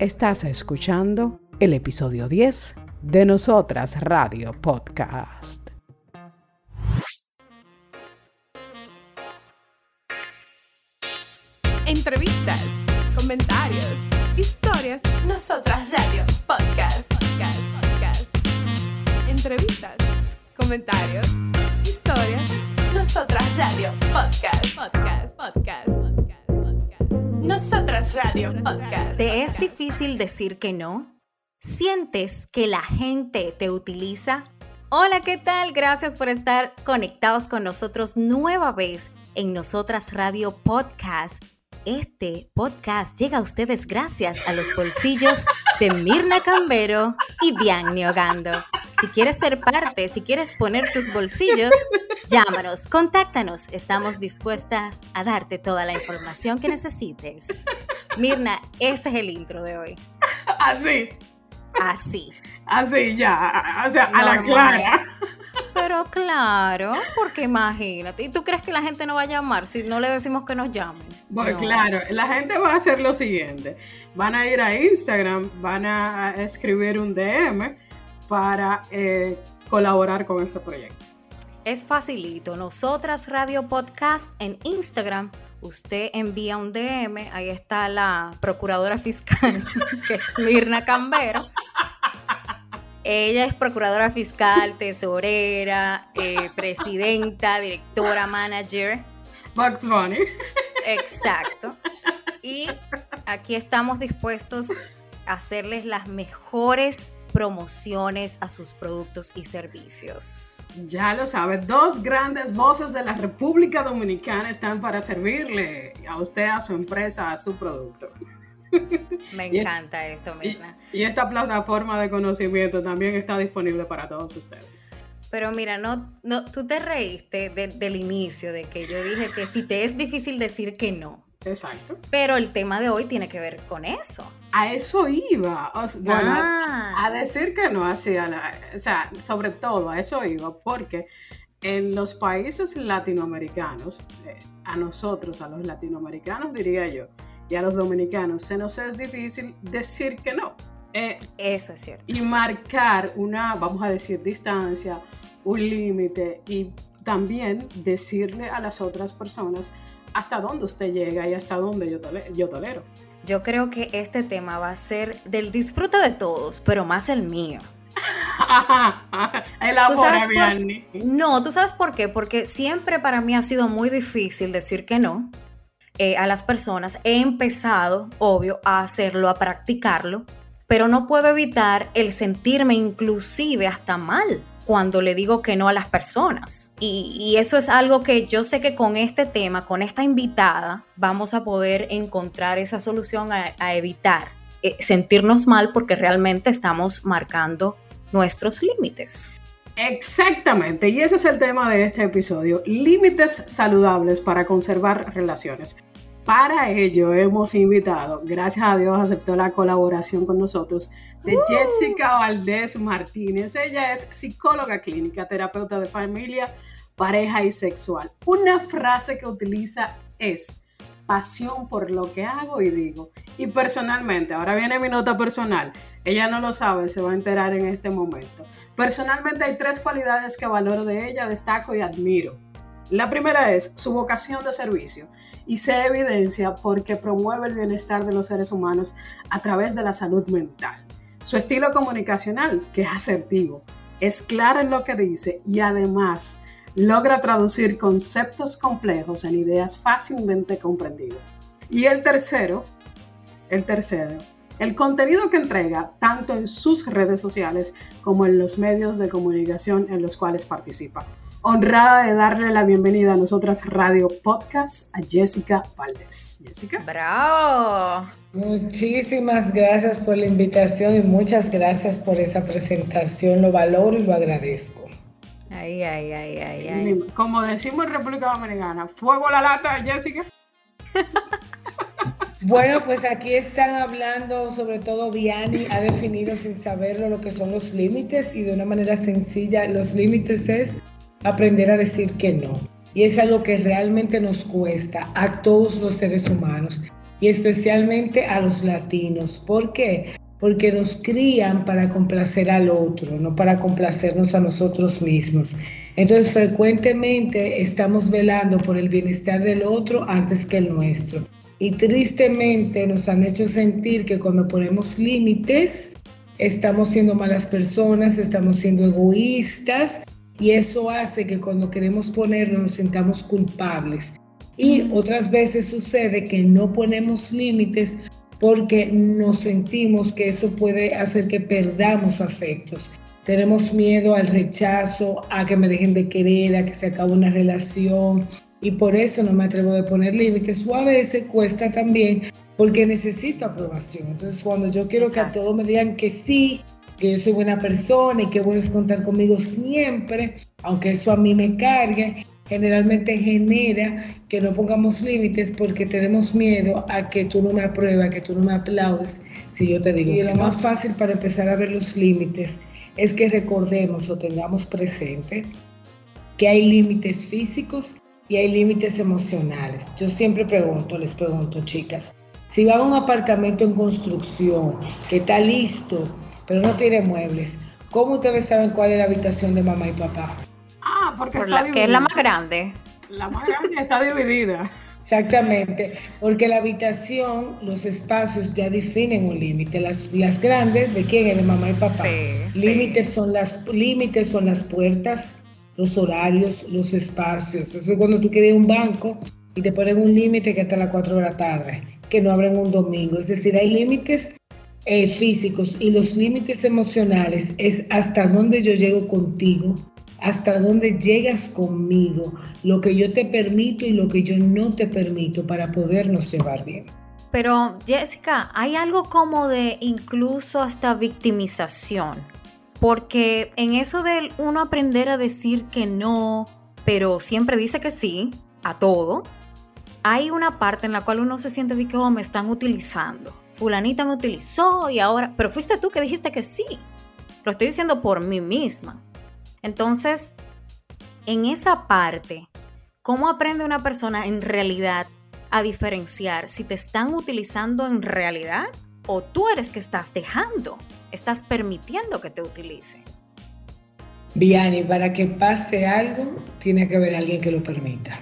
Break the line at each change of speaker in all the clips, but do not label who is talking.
Estás escuchando el episodio 10 de Nosotras Radio Podcast.
Entrevistas, comentarios, historias. Nosotras Radio Podcast. Podcast. Podcast. Entrevistas, comentarios, historias. Nosotras Radio Podcast. Podcast. Podcast. Nosotras Radio Podcast.
¿Te es difícil decir que no? ¿Sientes que la gente te utiliza? Hola, ¿qué tal? Gracias por estar conectados con nosotros nueva vez en Nosotras Radio Podcast. Este podcast llega a ustedes gracias a los bolsillos de Mirna Cambero y Bianni Ogando. Si quieres ser parte, si quieres poner tus bolsillos, llámanos, contáctanos. Estamos dispuestas a darte toda la información que necesites. Mirna, ese es el intro de hoy.
Así,
Así.
así ya, o sea, a la clara.
Pero claro, porque imagínate. ¿Y tú crees que la gente no va a llamar si no le decimos que nos llamen?
Bueno,
No.
claro, la gente va a hacer lo siguiente. Van a ir a Instagram, van a escribir un DM para eh, colaborar con ese proyecto.
Es facilito. Nosotras Radio Podcast en Instagram. Usted envía un DM, ahí está la procuradora fiscal, que es Mirna Cambero. Ella es procuradora fiscal, tesorera, eh, presidenta, directora, manager.
Bugs Bunny.
Exacto. Y aquí estamos dispuestos a hacerles las mejores promociones a sus productos y servicios.
Ya lo sabe, dos grandes voces de la República Dominicana están para servirle a usted, a su empresa, a su producto.
Me
Y-
encanta esto,
Y,
Mirna.
y esta plataforma de conocimiento también está disponible para todos ustedes.
Pero mira, no, no, tú te reíste de- del inicio, de que yo dije que si te es difícil decir que no.
Exacto.
Pero el tema de hoy tiene que ver con eso.
A eso iba. o sea, bueno,
Ah.
a decir que no hacía. O sea, sobre todo a eso iba, porque en los países latinoamericanos, eh, a nosotros, a los latinoamericanos diría yo, y a los dominicanos, se nos es difícil decir que no. Eh,
Eso es cierto.
y marcar una, vamos a decir, distancia, un límite y también decirle a las otras personas hasta dónde usted llega y hasta dónde yo, tole- yo tolero.
Yo creo que este tema va a ser del disfrute de todos, pero más el mío.
Elabora,
sabes por-. No, ¿tú sabes por qué? Porque siempre para mí ha sido muy difícil decir que no eh, a las personas. He empezado, obvio, a hacerlo, a practicarlo, pero no puedo evitar el sentirme inclusive hasta mal cuando le digo que no a las personas. Y, eso es algo que yo sé que con este tema, con esta invitada, vamos a poder encontrar esa solución a, a evitar eh, sentirnos mal porque realmente estamos marcando nuestros límites.
Exactamente, y ese es el tema de este episodio, límites saludables para conservar relaciones. Para ello hemos invitado, gracias a Dios aceptó la colaboración con nosotros, de Jessica Valdés Martínez. Ella es psicóloga clínica, terapeuta de familia, pareja y sexual. Una frase que utiliza es pasión por lo que hago y digo. Y personalmente, ahora viene mi nota personal, ella no lo sabe, se va a enterar en este momento. Personalmente hay tres cualidades que valoro de ella, destaco y admiro. La primera es su vocación de servicio y se evidencia porque promueve el bienestar de los seres humanos a través de la salud mental. Su estilo comunicacional, que es asertivo, es claro en lo que dice y además logra traducir conceptos complejos en ideas fácilmente comprendidas. Y el tercero, el tercero, el contenido que entrega tanto en sus redes sociales como en los medios de comunicación en los cuales participa. Honrada de darle la bienvenida a nosotras Radio Podcast a Jessica Valdés. Jessica.
¡Bravo!
Muchísimas gracias por la invitación y muchas gracias por esa presentación. Lo valoro y lo agradezco.
Ay, ay, ay, ay, ay.
Como decimos en República Dominicana, fuego la lata, Jessica.
Bueno, pues aquí están hablando, sobre todo Vianney ha definido sin saberlo lo que son los límites y de una manera sencilla, los límites es aprender a decir que no. Y es algo que realmente nos cuesta a todos los seres humanos. y especialmente a los latinos. ¿Por qué? Porque nos crían para complacer al otro, no para complacernos a nosotros mismos. Entonces frecuentemente estamos velando por el bienestar del otro antes que el nuestro. Y tristemente nos han hecho sentir que cuando ponemos límites, estamos siendo malas personas, estamos siendo egoístas y eso hace que cuando queremos ponernos nos sintamos culpables. Y otras veces sucede que no ponemos límites porque nos sentimos que eso puede hacer que perdamos afectos. Tenemos miedo al rechazo, a que me dejen de querer, a que se acabe una relación y por eso no me atrevo a poner límites o a veces cuesta también porque necesito aprobación. Entonces cuando yo quiero que a todos me digan que sí, que yo soy buena persona y que puedes contar conmigo siempre, aunque eso a mí me cargue, generalmente genera que no pongamos límites porque tenemos miedo a que tú no me apruebas, que tú no me aplaudes si yo te digo. Y lo más fácil para empezar a ver los límites es que recordemos o tengamos presente que hay límites físicos y hay límites emocionales. Yo siempre pregunto, les pregunto, chicas, si van a un apartamento en construcción que está listo, pero no tiene muebles, ¿cómo ustedes saben cuál es la habitación de mamá y papá?
Ah, porque está
la, que es la más grande.
La más grande está dividida.
Exactamente, porque la habitación, los espacios ya definen un límite. Las, las grandes, ¿de quién es? De mamá y papá. límites, Son las, límites son las puertas, los horarios, los espacios. Eso es cuando tú quieres un banco y te ponen un límite que hasta las 4 de la tarde, que no abren un domingo. Es decir, hay límites eh, físicos y los límites emocionales es hasta dónde yo llego contigo, hasta dónde llegas conmigo, lo que yo te permito y lo que yo no te permito para podernos llevar bien.
Pero Jessica, hay algo como de incluso hasta victimización, porque en eso de uno aprender a decir que no, pero siempre dice que sí a todo, hay una parte en la cual uno se siente de que oh, me están utilizando. Fulanita me utilizó y ahora, pero fuiste tú que dijiste que sí. Lo estoy diciendo por mí misma. Entonces, en esa parte, ¿cómo aprende una persona en realidad a diferenciar si te están utilizando en realidad o tú eres que estás dejando, estás permitiendo que te utilicen?
Viani, para que pase algo, tiene que haber alguien que lo permita.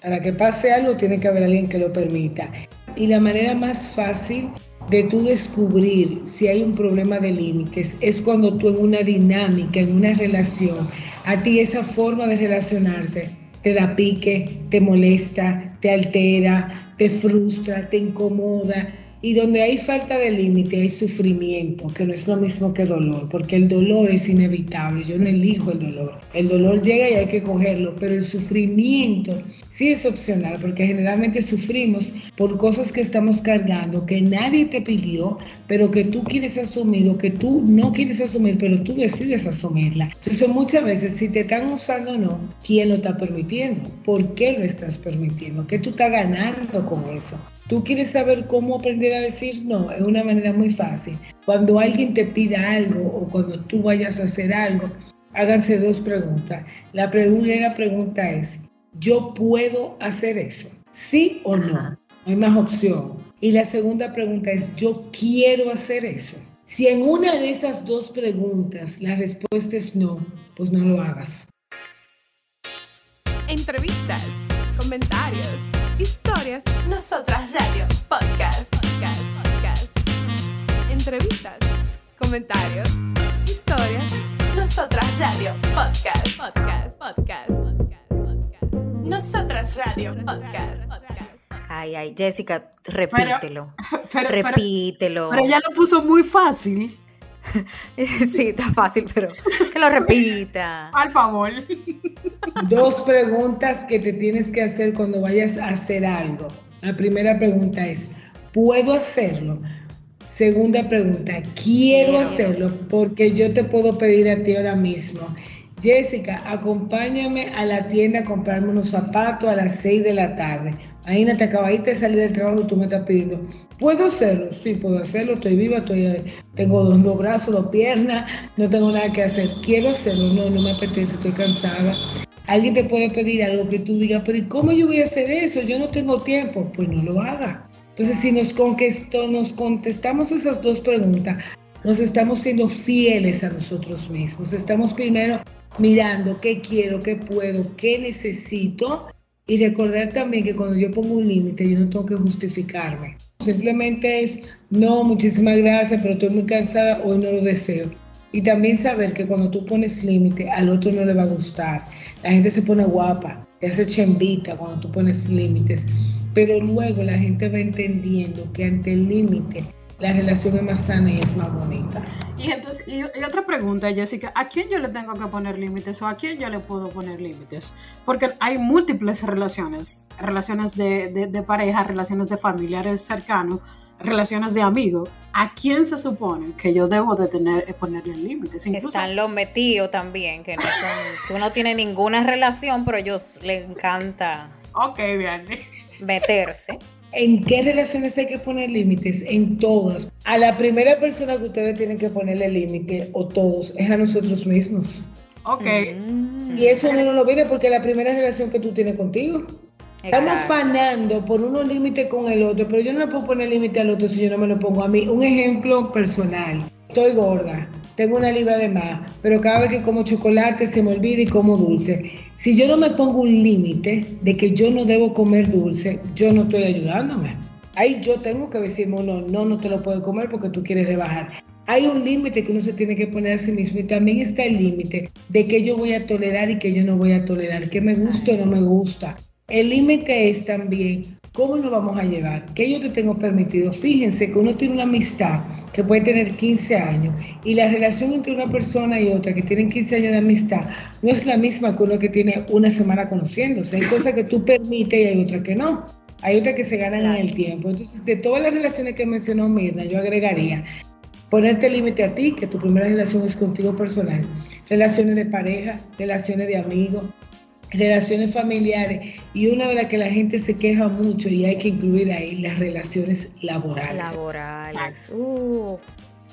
Para que pase algo, tiene que haber alguien que lo permita. Y la manera más fácil de tú descubrir si hay un problema de límites es cuando tú en una dinámica, en una relación, a ti esa forma de relacionarse te da pique, te molesta, te altera, te frustra, te incomoda y donde hay falta de límite hay sufrimiento, que no es lo mismo que dolor, porque el dolor es inevitable, yo no elijo el dolor. El dolor llega y hay que cogerlo, pero el sufrimiento sí es opcional, porque generalmente sufrimos por cosas que estamos cargando, que nadie te pidió, pero que tú quieres asumir o que tú no quieres asumir, pero tú decides asumirla. Entonces muchas veces si te están usando o no, ¿quién lo está permitiendo? ¿Por qué lo estás permitiendo? ¿Qué tú estás ganando con eso? Tú quieres saber cómo aprender a decir no, es una manera muy fácil. Cuando alguien te pida algo o cuando tú vayas a hacer algo, háganse dos preguntas. La primera pregunta es, ¿yo puedo hacer eso? ¿Sí o no? No hay más opción. Y la segunda pregunta es, ¿yo quiero hacer eso? Si en una de esas dos preguntas la respuesta es no, pues no lo hagas.
Entrevistas, comentarios Historias, Nosotras Radio, podcast, podcast, podcast. Entrevistas, comentarios, historias, Nosotras Radio, podcast, podcast, podcast, podcast, podcast. Nosotras Radio, podcast, podcast.
Ay, ay, Jessica, repítelo. repítelo.
Pero, ella lo puso muy fácil.
sí, está fácil, pero que lo repita.
Al favor.
Dos preguntas que te tienes que hacer cuando vayas a hacer algo. La primera pregunta es, ¿puedo hacerlo? Segunda pregunta, quiero hacerlo porque yo te puedo pedir a ti ahora mismo. Jessica, acompáñame a la tienda a comprarme unos zapatos a las 6 de la tarde. Imagínate, acabadita de salir del trabajo y tú me estás pidiendo, ¿puedo hacerlo? Sí, puedo hacerlo, estoy viva, estoy, tengo dos, dos, brazos, dos piernas, no tengo nada que hacer. Quiero hacerlo, no, no me apetece, estoy cansada. Alguien te puede pedir algo que tú digas, pero ¿y cómo yo voy a hacer eso? Yo no tengo tiempo. Pues no lo haga. Entonces, si nos contestamos esas dos preguntas, nos estamos siendo fieles a nosotros mismos. Estamos primero mirando qué quiero, qué puedo, qué necesito y recordar también que cuando yo pongo un límite, yo no tengo que justificarme. Simplemente es, no, muchísimas gracias, pero estoy muy cansada, hoy no lo deseo. Y también saber que cuando tú pones límite, al otro no le va a gustar. La gente se pone guapa, te hace chembita cuando tú pones límites. Pero luego la gente va entendiendo que ante el límite la relación es más sana y es más bonita.
Y entonces, y, otra pregunta, Jessica, ¿a quién yo le tengo que poner límites o a quién yo le puedo poner límites? Porque hay múltiples relaciones, relaciones de, pareja, relaciones de familiares cercanos, relaciones de amigos. ¿A quién se supone que yo debo de tener, eh, ponerle límites?
Están los metidos también, que no son, tú no tienes ninguna relación, pero a ellos les encanta
Ok, bien.
meterse.
¿En qué relaciones hay que poner límites? En todas. A la primera persona que ustedes tienen que ponerle límite, o todos, es a nosotros mismos.
Ok.
Y eso no lo viene porque la primera relación que tú tienes contigo. Estamos fanando por unos límites con el otro, pero yo no le puedo poner límite al otro si yo no me lo pongo a mí. Un ejemplo personal. Estoy gorda, tengo una libra de más, pero cada vez que como chocolate se me olvida y como dulce. Si yo no me pongo un límite de que yo no debo comer dulce, yo no estoy ayudándome. Ahí yo tengo que decirme uno, no, no te lo puedo comer porque tú quieres rebajar. Hay un límite que uno se tiene que poner a sí mismo y también está el límite de que yo voy a tolerar y que yo no voy a tolerar, que me gusta o no me gusta. El límite es también ¿Cómo nos vamos a llevar? ¿Qué yo te tengo permitido? Fíjense que uno tiene una amistad que puede tener 15 años y la relación entre una persona y otra que tienen 15 años de amistad no es la misma que uno que tiene una semana conociéndose. Hay cosas que tú permites y hay otras que no. Hay otras que se ganan en el tiempo. Entonces, de todas las relaciones que mencionó Mirna, yo agregaría ponerte límite a ti, que tu primera relación es contigo personal. Relaciones de pareja, relaciones de amigos, relaciones familiares y una de las que la gente se queja mucho y hay que incluir ahí las relaciones laborales.
Laborales. Uh.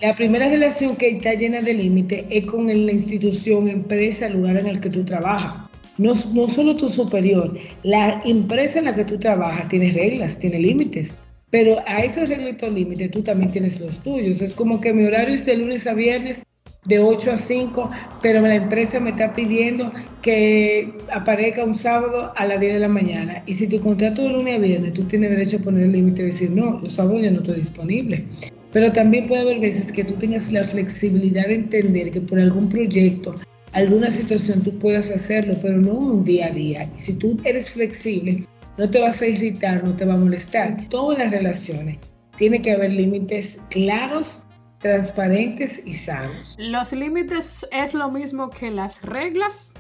La primera relación que está llena de límites es con la institución, empresa, lugar en el que tú trabajas. No, no solo tu superior, la empresa en la que tú trabajas tiene reglas, tiene límites. Pero a esos reglas y límites tú también tienes los tuyos. Es como que mi horario es de lunes a viernes de 8 a 5, pero la empresa me está pidiendo que aparezca un sábado a las 10 de la mañana. Y si tu contrato de lunes a viernes, tú tienes derecho a poner el límite y decir, no, los sábados yo no estoy disponible. Pero también puede haber veces que tú tengas la flexibilidad de entender que por algún proyecto, alguna situación tú puedas hacerlo, pero no un día a día. Y si tú eres flexible, no te vas a irritar, no te va a molestar. Todas las relaciones tiene que haber límites claros transparentes y sanos.
¿Los límites es lo mismo que las reglas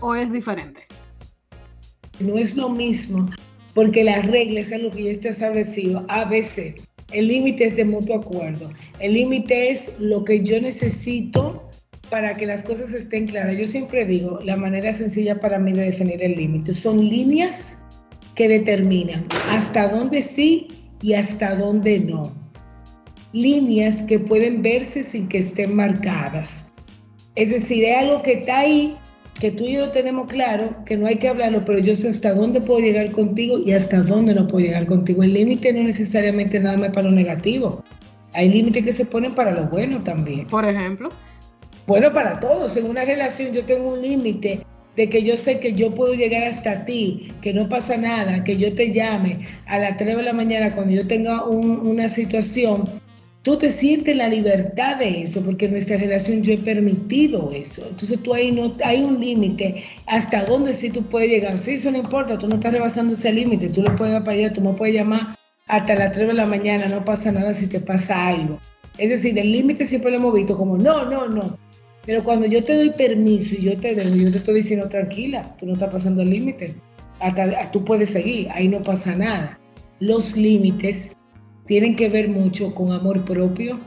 o es diferente?
No es lo mismo, porque las reglas es lo que ya está establecido. A veces el límite es de mutuo acuerdo. El límite es lo que yo necesito para que las cosas estén claras. Yo siempre digo, la manera sencilla para mí de definir el límite son líneas que determinan hasta dónde sí y hasta dónde no líneas que pueden verse sin que estén marcadas. Es decir, es algo que está ahí, que tú y yo tenemos claro, que no hay que hablarlo, pero yo sé hasta dónde puedo llegar contigo y hasta dónde no puedo llegar contigo. El límite no necesariamente nada más para lo negativo. Hay límites que se ponen para lo bueno también.
Por ejemplo.
Bueno, para todos. En una relación yo tengo un límite de que yo sé que yo puedo llegar hasta ti, que no pasa nada, que yo te llame a las 3 de la mañana cuando yo tenga una situación tú te sientes la libertad de eso, porque en nuestra relación yo he permitido eso. Entonces tú ahí no, hay un límite hasta dónde sí tú puedes llegar. Sí, eso no importa, tú no estás rebasando ese límite, tú lo puedes para allá, tú me puedes llamar hasta las 3 de la mañana, no pasa nada si te pasa algo. Es decir, el límite siempre lo hemos visto como no, no, no. Pero cuando yo te doy permiso y yo te doy, yo te estoy diciendo tranquila, tú no estás pasando el límite. Tú puedes seguir, ahí no pasa nada. Los límites tienen que ver mucho con amor propio,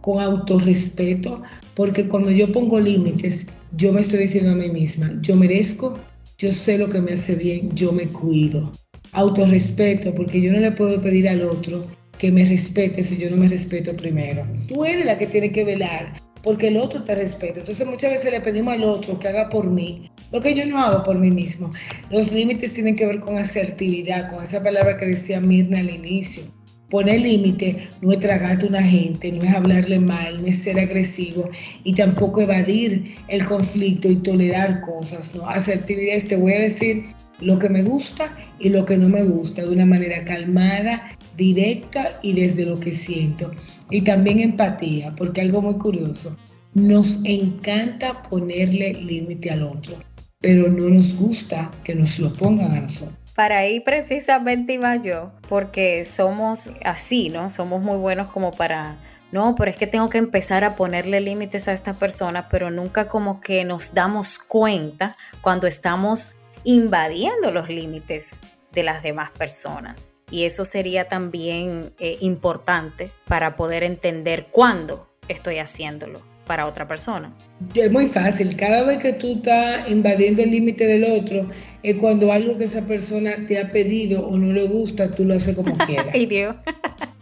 con autorrespeto, porque cuando yo pongo límites, yo me estoy diciendo a mí misma, yo merezco, yo sé lo que me hace bien, yo me cuido. Autorrespeto, porque yo no le puedo pedir al otro que me respete si yo no me respeto primero. Tú eres la que tiene que velar porque el otro te respeta. Entonces muchas veces le pedimos al otro que haga por mí lo que yo no hago por mí mismo. Los límites tienen que ver con asertividad, con esa palabra que decía Mirna al inicio. Poner límite no es tragarte a una gente, no es hablarle mal, no es ser agresivo y tampoco evadir el conflicto y tolerar cosas. ¿no? Asertividad es te voy a decir lo que me gusta y lo que no me gusta de una manera calmada, directa y desde lo que siento. Y también empatía, porque algo muy curioso, nos encanta ponerle límite al otro, pero no nos gusta que nos lo pongan a nosotros.
Para ahí precisamente iba yo, porque somos así, ¿no? Somos muy buenos como para no, pero es que tengo que empezar a ponerle límites a esta persona, pero nunca como que nos damos cuenta cuando estamos invadiendo los límites de las demás personas. Y eso sería también eh, importante para poder entender cuándo estoy haciéndolo para otra persona.
Es muy fácil, cada vez que tú estás invadiendo el límite del otro, es cuando algo que esa persona te ha pedido o no le gusta, tú lo haces como quieras.
Ay Dios.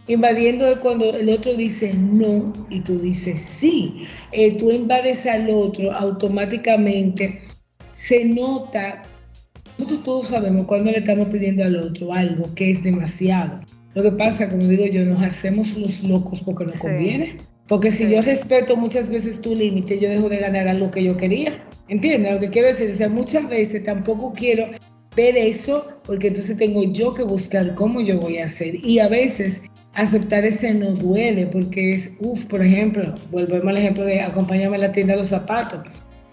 Invadiendo es cuando el otro dice no y tú dices sí. Eh, tú invades al otro automáticamente. Se nota nosotros todos sabemos cuando le estamos pidiendo al otro algo que es demasiado. Lo que pasa, como digo yo, nos hacemos los locos porque nos conviene. Porque si yo respeto muchas veces tu límite, yo dejo de ganar algo que yo quería. ¿Entiendes? Lo que quiero decir, o sea, muchas veces tampoco quiero ver eso porque entonces tengo yo que buscar cómo yo voy a hacer. Y a veces aceptar ese no duele porque es, uff, por ejemplo, volvemos al ejemplo de acompáñame a la tienda de los zapatos.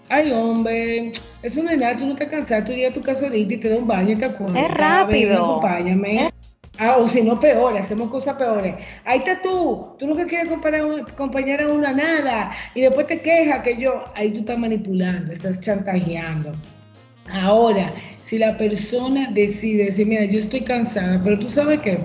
Ay, hombre, es una edad, tú no te cansas, tú llegas a tu casa ahorita y te da un baño y te acuerdas.
Es rápido.
acompáñame. Ah, o si no, peor, hacemos cosas peores. Ahí está tú, tú que quieres acompañar a una nada y después te quejas que yo, ahí tú estás manipulando, estás chantajeando. Ahora, si la persona decide decir, mira, yo estoy cansada, pero tú sabes que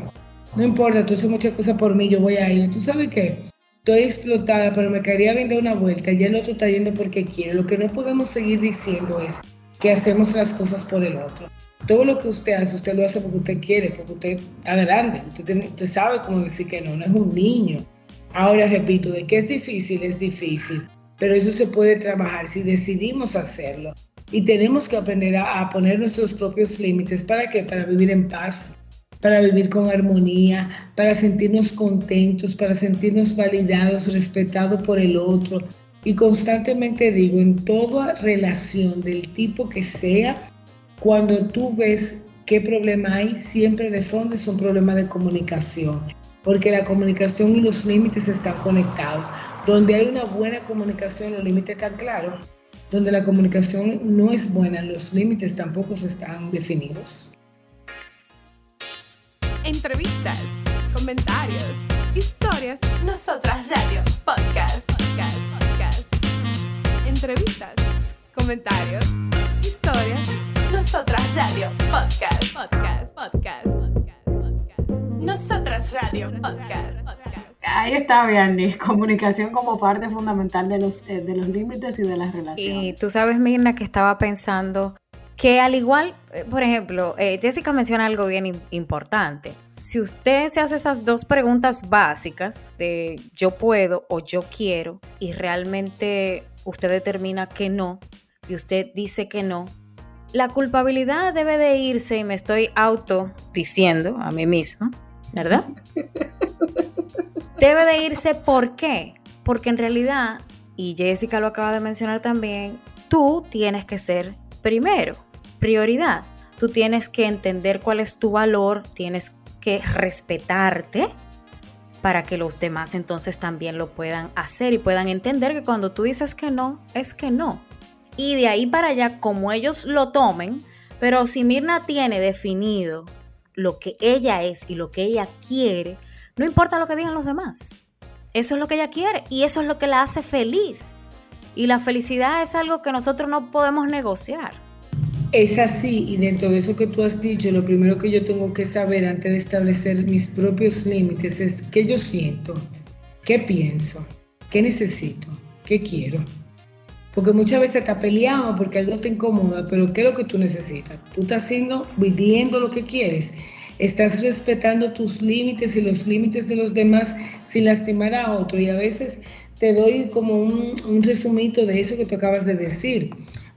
no importa, tú haces muchas cosas por mí, yo voy a ir, tú sabes qué, estoy explotada, pero me quería vender una vuelta, ya el otro está yendo porque quiere. Lo que no podemos seguir diciendo es que hacemos las cosas por el otro. Todo lo que usted hace, usted lo hace porque usted quiere, porque usted grande, usted, sabe cómo decir que no, no es un niño. Ahora repito, de que es difícil, es difícil, pero eso se puede trabajar si decidimos hacerlo. Y tenemos que aprender a, a poner nuestros propios límites. ¿Para qué? Para vivir en paz, para vivir con armonía, para sentirnos contentos, para sentirnos validados, respetados por el otro. Y constantemente digo, en toda relación del tipo que sea, cuando tú ves qué problema hay, siempre de fondo es un problema de comunicación, porque la comunicación y los límites están conectados. Donde hay una buena comunicación, los límites están claros. Donde la comunicación no es buena, los límites tampoco están definidos
entrevistas, comentarios, historias, nosotras radio, podcast, podcast, podcast. Entrevistas, comentarios, historias, nosotras radio, podcast, podcast, podcast, podcast, podcast. Nosotras radio, podcast, podcast.
Ahí está, Vianney, comunicación como parte fundamental de los, eh, de los límites y de las relaciones.
Y tú sabes, Mirna, que estaba pensando que al igual, eh, por ejemplo, eh, Jessica menciona algo bien importante. Si usted se hace esas dos preguntas básicas de yo puedo o yo quiero y realmente usted determina que no y usted dice que no, la culpabilidad debe de irse y me estoy auto diciendo a mí misma, ¿verdad? debe de irse ¿por qué? Porque en realidad, y Jessica lo acaba de mencionar también, tú tienes que ser primero prioridad. Tú tienes que entender cuál es tu valor, tienes que respetarte para que los demás entonces también lo puedan hacer y puedan entender que cuando tú dices que no, es que no. Y de ahí para allá, como ellos lo tomen, pero si Mirna tiene definido lo que ella es y lo que ella quiere, no importa lo que digan los demás. Eso es lo que ella quiere y eso es lo que la hace feliz. Y la felicidad es algo que nosotros no podemos negociar.
Es así, y dentro de eso que tú has dicho, lo primero que yo tengo que saber antes de establecer mis propios límites es qué yo siento, qué pienso, qué necesito, qué quiero. Porque muchas veces te peleamos porque algo te incomoda, pero ¿qué es lo que tú necesitas? Tú estás haciendo, viviendo lo que quieres. Estás respetando tus límites y los límites de los demás sin lastimar a otro. Y a veces te doy como un, un resumito de eso que tú acabas de decir.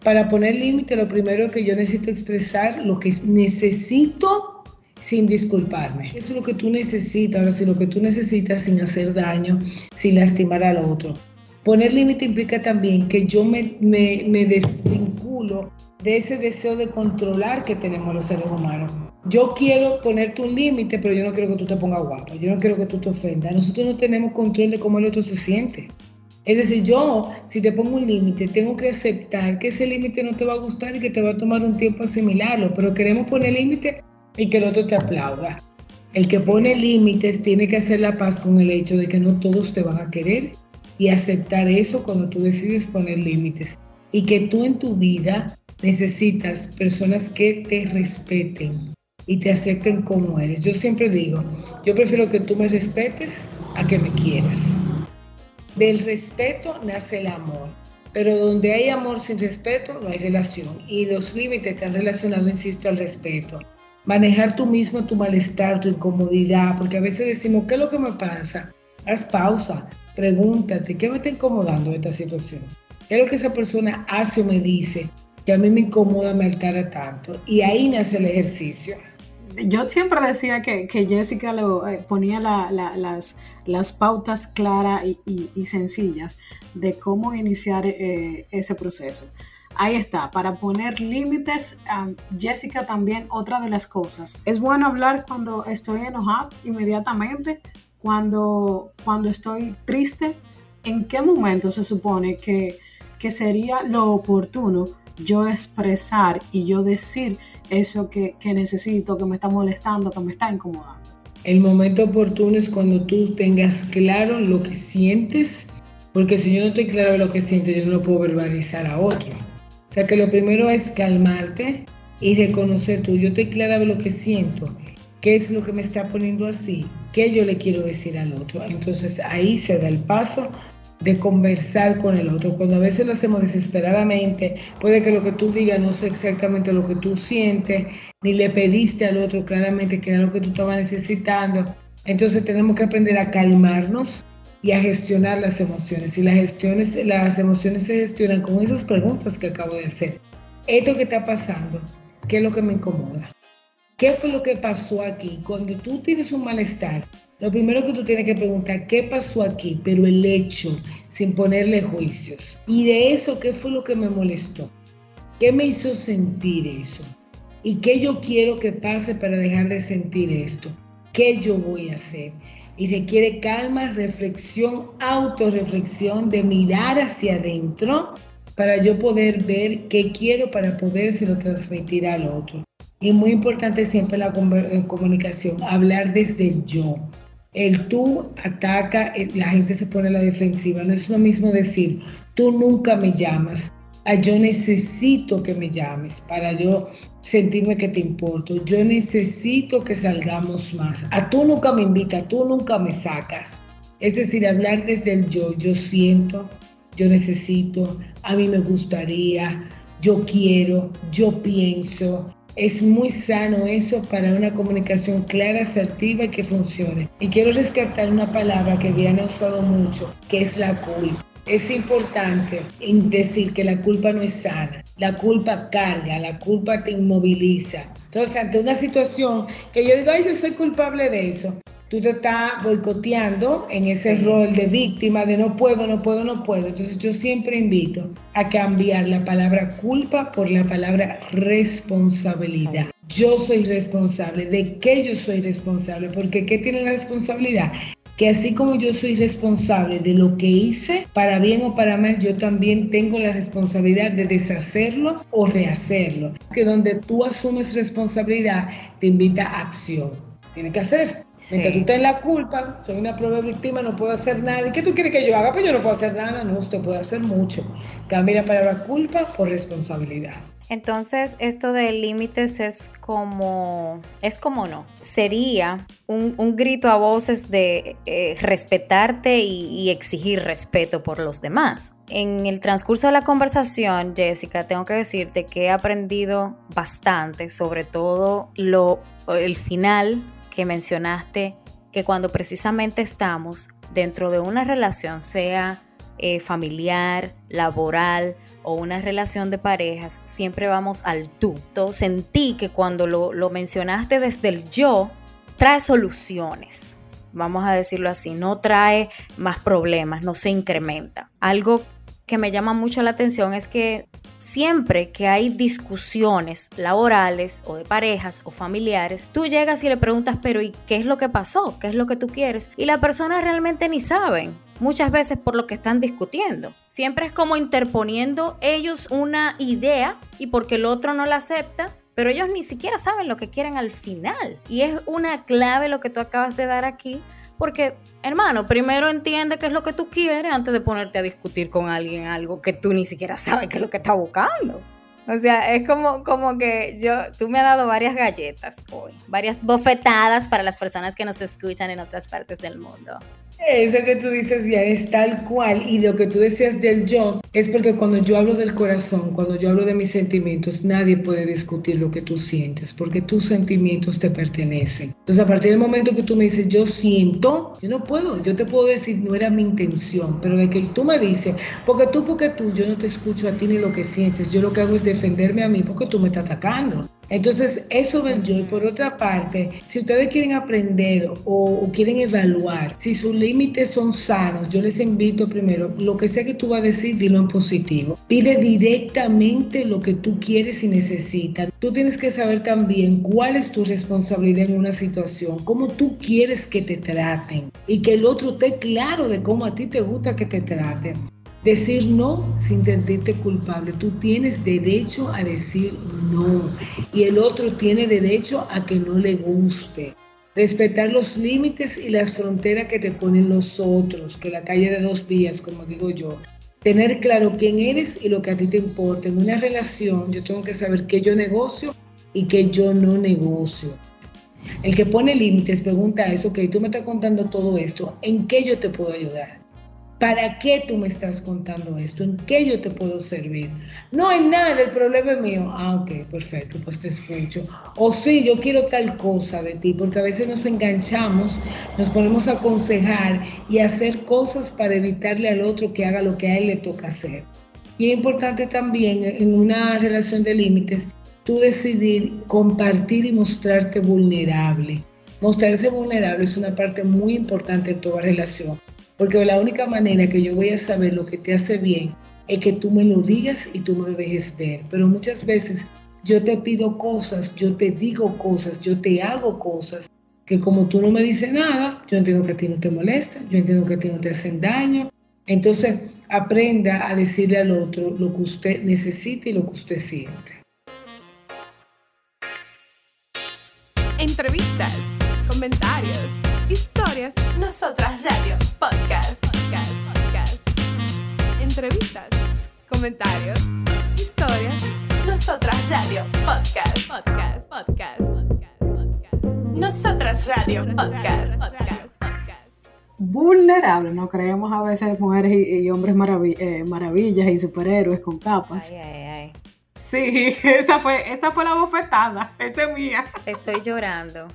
Para poner límite, lo primero que yo necesito expresar lo que necesito sin disculparme. Eso es lo que tú necesitas. Ahora, si lo que tú necesitas sin hacer daño, sin lastimar al otro. Poner límite implica también que yo me, me, me desvinculo de ese deseo de controlar que tenemos los seres humanos. Yo quiero ponerte un límite, pero yo no quiero que tú te pongas guapo, yo no quiero que tú te ofendas. Nosotros no tenemos control de cómo el otro se siente. Es decir, yo, si te pongo un límite, tengo que aceptar que ese límite no te va a gustar y que te va a tomar un tiempo asimilarlo, pero queremos poner límite y que el otro te aplauda. El que pone límites tiene que hacer la paz con el hecho de que no todos te van a querer y aceptar eso cuando tú decides poner límites. Y que tú en tu vida necesitas personas que te respeten y te acepten como eres. Yo siempre digo, yo prefiero que tú me respetes a que me quieras. Del respeto nace el amor, pero donde hay amor sin respeto no hay relación y los límites están relacionados, insisto, al respeto. Manejar tú mismo tu malestar, tu incomodidad, porque a veces decimos, ¿qué es lo que me pasa? Haz pausa, pregúntate, ¿qué me está incomodando esta situación? ¿Qué es lo que esa persona hace o me dice que a mí me incomoda, me altera tanto? Y ahí nace el ejercicio
yo siempre decía que, Jessica lo, eh, ponía las, las, pautas claras y, sencillas de cómo iniciar eh, ese proceso. Ahí está, para poner límites, Jessica también otra de las cosas. Es bueno hablar cuando estoy enojada inmediatamente, cuando, cuando estoy triste, en qué momento se supone que, que sería lo oportuno yo expresar y yo decir eso que, necesito, que me está molestando, que me está incomodando.
El momento oportuno es cuando tú tengas claro lo que sientes, porque si yo no estoy claro de lo que siento, yo no lo puedo verbalizar a otro. O sea que lo primero es calmarte y reconocer tú, yo estoy clara de lo que siento, qué es lo que me está poniendo así, qué yo le quiero decir al otro. Entonces ahí se da el paso de conversar con el otro. Cuando a veces lo hacemos desesperadamente, puede que lo que tú digas no sea exactamente lo que tú sientes, ni le pediste al otro claramente que era lo que tú estabas necesitando. Entonces tenemos que aprender a calmarnos y a gestionar las emociones. Y las, gestiones, las emociones se gestionan con esas preguntas que acabo de hacer. Esto que está pasando, ¿qué es lo que me incomoda? ¿Qué fue lo que pasó aquí? Cuando tú tienes un malestar, lo primero que tú tienes que preguntar, ¿qué pasó aquí? Pero el hecho, sin ponerle juicios. Y de eso, ¿qué fue lo que me molestó? ¿Qué me hizo sentir eso? ¿Y qué yo quiero que pase para dejar de sentir esto? ¿Qué yo voy a hacer? Y requiere calma, reflexión, autorreflexión, de mirar hacia adentro para yo poder ver qué quiero para podérselo transmitir al otro. Y muy importante siempre la eh, comunicación, hablar desde el yo. El tú ataca, eh, la gente se pone a la defensiva. No es lo mismo decir, tú nunca me llamas, a yo necesito que me llames para yo sentirme que te importo. Yo necesito que salgamos más. A tú nunca me invitas, tú nunca me sacas. Es decir, hablar desde el yo. Yo siento, yo necesito, a mí me gustaría, yo quiero, yo pienso, es muy sano eso para una comunicación clara, asertiva y que funcione. Y quiero rescatar una palabra que habían usado mucho, que es la culpa. Es importante decir que la culpa no es sana. La culpa carga, la culpa te inmoviliza. Entonces, ante una situación que yo digo, ay, yo soy culpable de eso, tú te estás boicoteando en ese rol de víctima, de no puedo, no puedo, no puedo. Entonces yo siempre invito a cambiar la palabra culpa por la palabra responsabilidad. Yo soy responsable. ¿De qué yo soy responsable? Porque ¿qué tiene la responsabilidad? que así como yo soy responsable de lo que hice, para bien o para mal, yo también tengo la responsabilidad de deshacerlo o rehacerlo. Que donde tú asumes responsabilidad, te invita a acción tiene que hacer. Mientras tú estás en la culpa, soy una prueba víctima, no puedo hacer nada. ¿Y qué tú quieres que yo haga? Pues yo no puedo hacer nada. No, usted puede hacer mucho. Cambia la palabra culpa por responsabilidad.
Entonces, esto de límites es como, es como no, sería un, grito a voces de eh, respetarte y, y, exigir respeto por los demás. En el transcurso de la conversación, Jessica, tengo que decirte que he aprendido bastante, sobre todo lo, el final que mencionaste, que cuando precisamente estamos dentro de una relación, sea eh, familiar, laboral o una relación de parejas, siempre vamos al tú. Sentí que cuando lo, lo mencionaste desde el yo, trae soluciones. Vamos a decirlo así, no trae más problemas, no se incrementa. Algo que me llama mucho la atención es que siempre que hay discusiones laborales o de parejas o familiares, tú llegas y le preguntas, pero ¿y qué es lo que pasó? ¿Qué es lo que tú quieres? Y la persona realmente ni saben. Muchas veces por lo que están discutiendo. Siempre es como interponiendo ellos una idea y porque el otro no la acepta, pero ellos ni siquiera saben lo que quieren al final. Y es una clave lo que tú acabas de dar aquí, porque, hermano, primero entiende qué es lo que tú quieres antes de ponerte a discutir con alguien algo que tú ni siquiera sabes qué es lo que está buscando. O sea, es como, como que yo, tú me has dado varias galletas hoy, varias bofetadas para las personas que nos escuchan en otras partes del mundo.
Eso que tú dices ya es tal cual y lo que tú decías del yo es porque cuando yo hablo del corazón, cuando yo hablo de mis sentimientos, nadie puede discutir lo que tú sientes porque tus sentimientos te pertenecen. Entonces a partir del momento que tú me dices yo siento, yo no puedo, yo te puedo decir no era mi intención, pero de que tú me dices, porque tú, porque tú, yo no te escucho a ti ni lo que sientes, yo lo que hago es defenderme a mí porque tú me estás atacando. Entonces, eso del yo. Y por otra parte, si ustedes quieren aprender o, quieren evaluar si sus límites son sanos, yo les invito primero, lo que sea que tú vas a decir, dilo en positivo. Pide directamente lo que tú quieres y necesitas. Tú tienes que saber también cuál es tu responsabilidad en una situación, cómo tú quieres que te traten y que el otro esté claro de cómo a ti te gusta que te traten. Decir no sin sentirte culpable. Tú tienes derecho a decir no y el otro tiene derecho a que no le guste. Respetar los límites y las fronteras que te ponen los otros, que la calle de dos vías, como digo yo. Tener claro quién eres y lo que a ti te importa. En una relación yo tengo que saber qué yo negocio y qué yo no negocio. El que pone límites pregunta eso, ok, tú me estás contando todo esto, ¿en qué yo te puedo ayudar? ¿Para qué tú me estás contando esto? ¿En qué yo te puedo servir? No hay nada, el problema es mío. Ah, ok, perfecto, pues te escucho. O sí, yo quiero tal cosa de ti, porque a veces nos enganchamos, nos ponemos a aconsejar y hacer cosas para evitarle al otro que haga lo que a él le toca hacer. Y es importante también en una relación de límites, tú decidir compartir y mostrarte vulnerable. Mostrarse vulnerable es una parte muy importante en toda relación porque la única manera que yo voy a saber lo que te hace bien es que tú me lo digas y tú me lo dejes ver. Pero muchas veces yo te pido cosas, yo te digo cosas, yo te hago cosas que como tú no me dices nada, yo entiendo que a ti no te molesta, yo entiendo que a ti no te hacen daño. Entonces aprenda a decirle al otro lo que usted necesita y lo que usted siente.
Entrevistas, comentarios, nosotras radio podcast, podcast, podcast. Entrevistas, comentarios, historias. Nosotras Radio Podcast, podcast, podcast, podcast, podcast. Nosotras Radio Podcast, podcast, podcast.
Vulnerable, no creemos a veces mujeres y, hombres eh, maravillas y superhéroes con capas.
Ay, ay, ay.
Sí, esa fue, esa fue la bofetada, esa es mía.
Estoy llorando.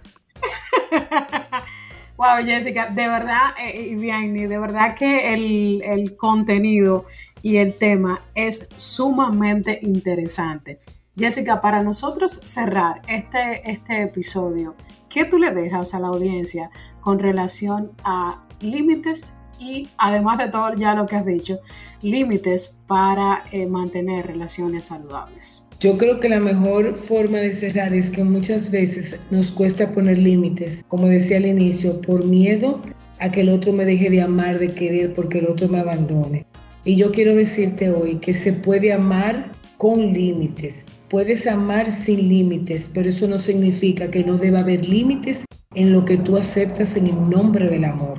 Wow, Jessica, de verdad, eh, y de verdad que el, contenido y el tema es sumamente interesante. Jessica, para nosotros cerrar este, este episodio, ¿qué tú le dejas a la audiencia con relación a límites y además de todo ya lo que has dicho, límites para eh, mantener relaciones saludables?
Yo creo que la mejor forma de cerrar es que muchas veces nos cuesta poner límites, como decía al inicio, por miedo a que el otro me deje de amar, de querer, porque el otro me abandone. Y yo quiero decirte hoy que se puede amar con límites. Puedes amar sin límites, pero eso no significa que no deba haber límites en lo que tú aceptas en el nombre del amor.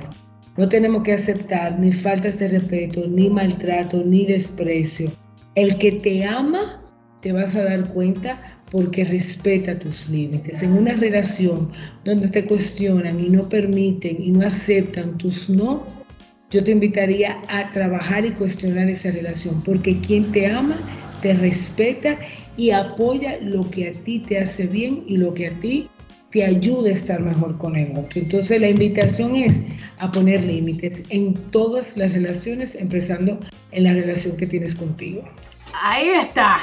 No tenemos que aceptar ni faltas de respeto, ni maltrato, ni desprecio. El que te ama te vas a dar cuenta porque respeta tus límites. En una relación donde te cuestionan y no permiten y no aceptan tus no, yo te invitaría a trabajar y cuestionar esa relación, porque quien te ama, te respeta y apoya lo que a ti te hace bien y lo que a ti te ayude a estar mejor con el otro. Entonces la invitación es a poner límites en todas las relaciones, empezando en la relación que tienes contigo.
Ahí está.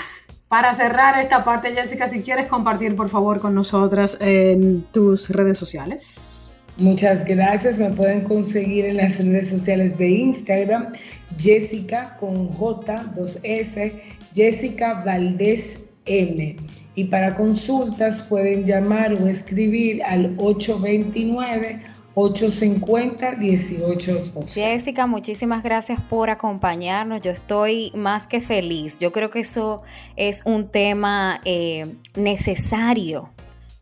Para cerrar esta parte, Jessica, si quieres compartir por favor con nosotras en tus redes sociales.
Muchas gracias. Me pueden conseguir en las redes sociales de Instagram, Jessica con J, 2S, Jessica Valdés M. Y para consultas pueden llamar o escribir al 829 850 18
Jessica, muchísimas gracias por acompañarnos. Yo estoy más que feliz. Yo creo que eso es un tema eh, necesario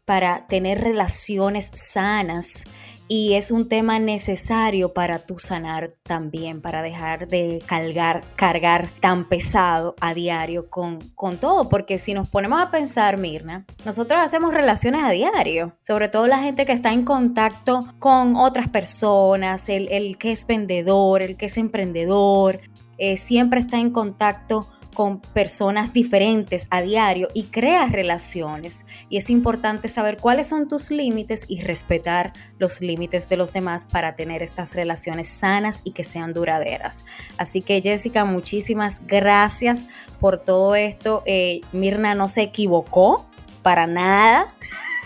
para tener relaciones sanas y es un tema necesario para tu sanar también, para dejar de cargar, cargar tan pesado a diario con, con todo, porque si nos ponemos a pensar, Mirna, nosotros hacemos relaciones a diario, sobre todo la gente que está en contacto con otras personas, el, el que es vendedor, el que es emprendedor, eh, siempre está en contacto con personas diferentes a diario y creas relaciones. Y es importante saber cuáles son tus límites y respetar los límites de los demás para tener estas relaciones sanas y que sean duraderas. Así que Jessica, muchísimas gracias por todo esto. Eh, Mirna no se equivocó para nada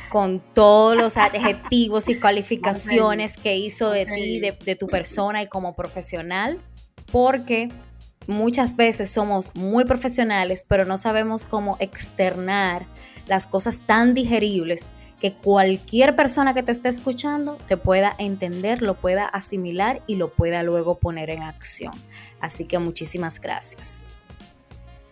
con todos los adjetivos y calificaciones que hizo de ti, de, de tu persona y como profesional, porque muchas veces somos muy profesionales, pero no sabemos cómo externar las cosas tan digeribles que cualquier persona que te esté escuchando te pueda entender, lo pueda asimilar y lo pueda luego poner en acción. Así que muchísimas gracias.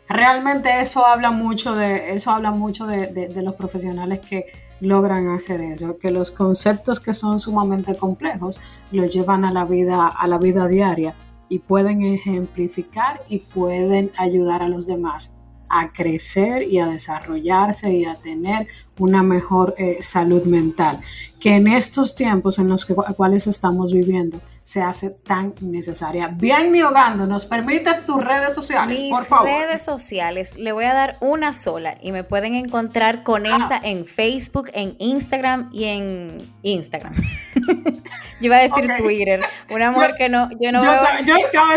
Realmente eso habla mucho de eso habla mucho de, los profesionales que logran hacer eso, que los conceptos que son sumamente complejos los llevan a la vida a la vida diaria y pueden ejemplificar y pueden ayudar a los demás a crecer y a desarrollarse y a tener una mejor eh, salud mental, que en estos tiempos en los que, cuales estamos viviendo se hace tan necesaria. Bien, Niogando, ¿nos permites tus redes sociales, por favor?
redes sociales, le voy a dar una sola y me pueden encontrar con ah. esa en Facebook, en Instagram y en Instagram. yo iba a decir Twitter, un amor que no, yo no
yo, estaba,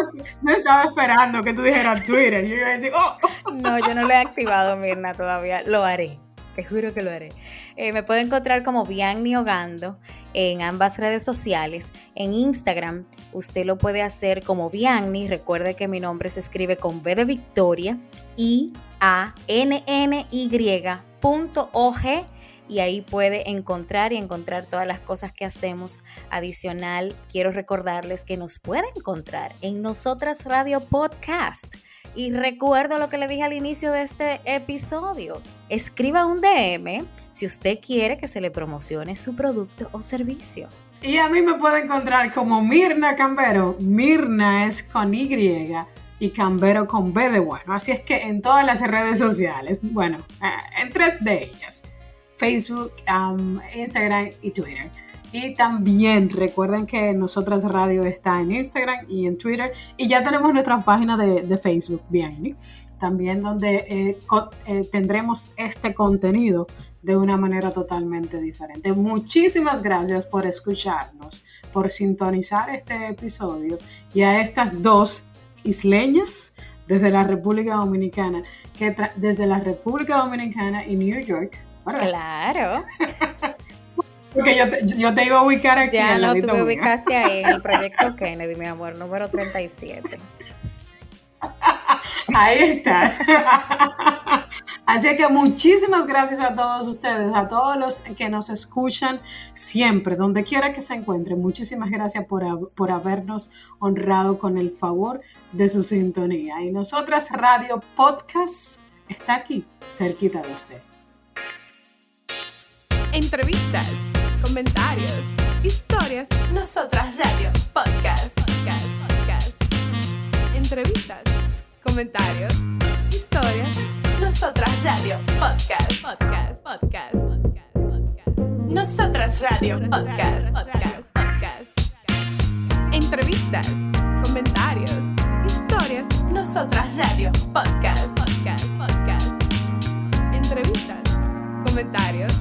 estaba esperando que tú dijeras Twitter, yo iba a decir, oh.
No, yo no lo he activado, Mirna, todavía, lo haré. Juro que lo haré. Eh, me puedo encontrar como Bianni Hogando en ambas redes sociales. En Instagram, usted lo puede hacer como Bianni. Recuerde que mi nombre se escribe con B de Victoria Y y ahí puede encontrar y encontrar todas las cosas que hacemos. Adicional, quiero recordarles que nos puede encontrar en Nosotras Radio Podcast y recuerdo lo que le dije al inicio de este episodio. Escriba un DM si usted quiere que se le promocione su producto o servicio.
Y a mí me puede encontrar como Mirna Cambero. Mirna es con Y y Cambero con B de bueno. Así es que en todas las redes sociales, bueno, eh, en tres de ellas, Facebook, um, Instagram y Twitter. Y también recuerden que Nosotras Radio está en Instagram y en Twitter. Y ya tenemos nuestra página de, Facebook, bien, también donde eh, eh, tendremos este contenido de una manera totalmente diferente. Muchísimas gracias por escucharnos, por sintonizar este episodio y a estas dos isleñas desde la República Dominicana, que desde la República Dominicana y New York.
Claro.
Porque yo te, yo te iba a ubicar aquí.
Ya no, tú me ubicaste ahí en el proyecto Kennedy, mi amor, número 37.
Ahí estás. Así que muchísimas gracias a todos ustedes, a todos los que nos escuchan siempre, donde quiera que se encuentren. Muchísimas gracias por, por habernos honrado con el favor de su sintonía. Y nosotras, Radio Podcast, está aquí, cerquita de usted.
Entrevistas comentarios, historias, nosotras radio, podcast, podcast, podcast. Entrevistas, comentarios, historias, nosotras radio, podcast, podcast, podcast, podcast, podcast. Nosotras radio, podcast, podcast, podcast. Entrevistas, comentarios, historias, nosotras radio, podcast, podcast, podcast. Entrevistas, comentarios,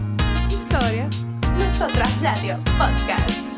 historias nosotras Radio Podcast.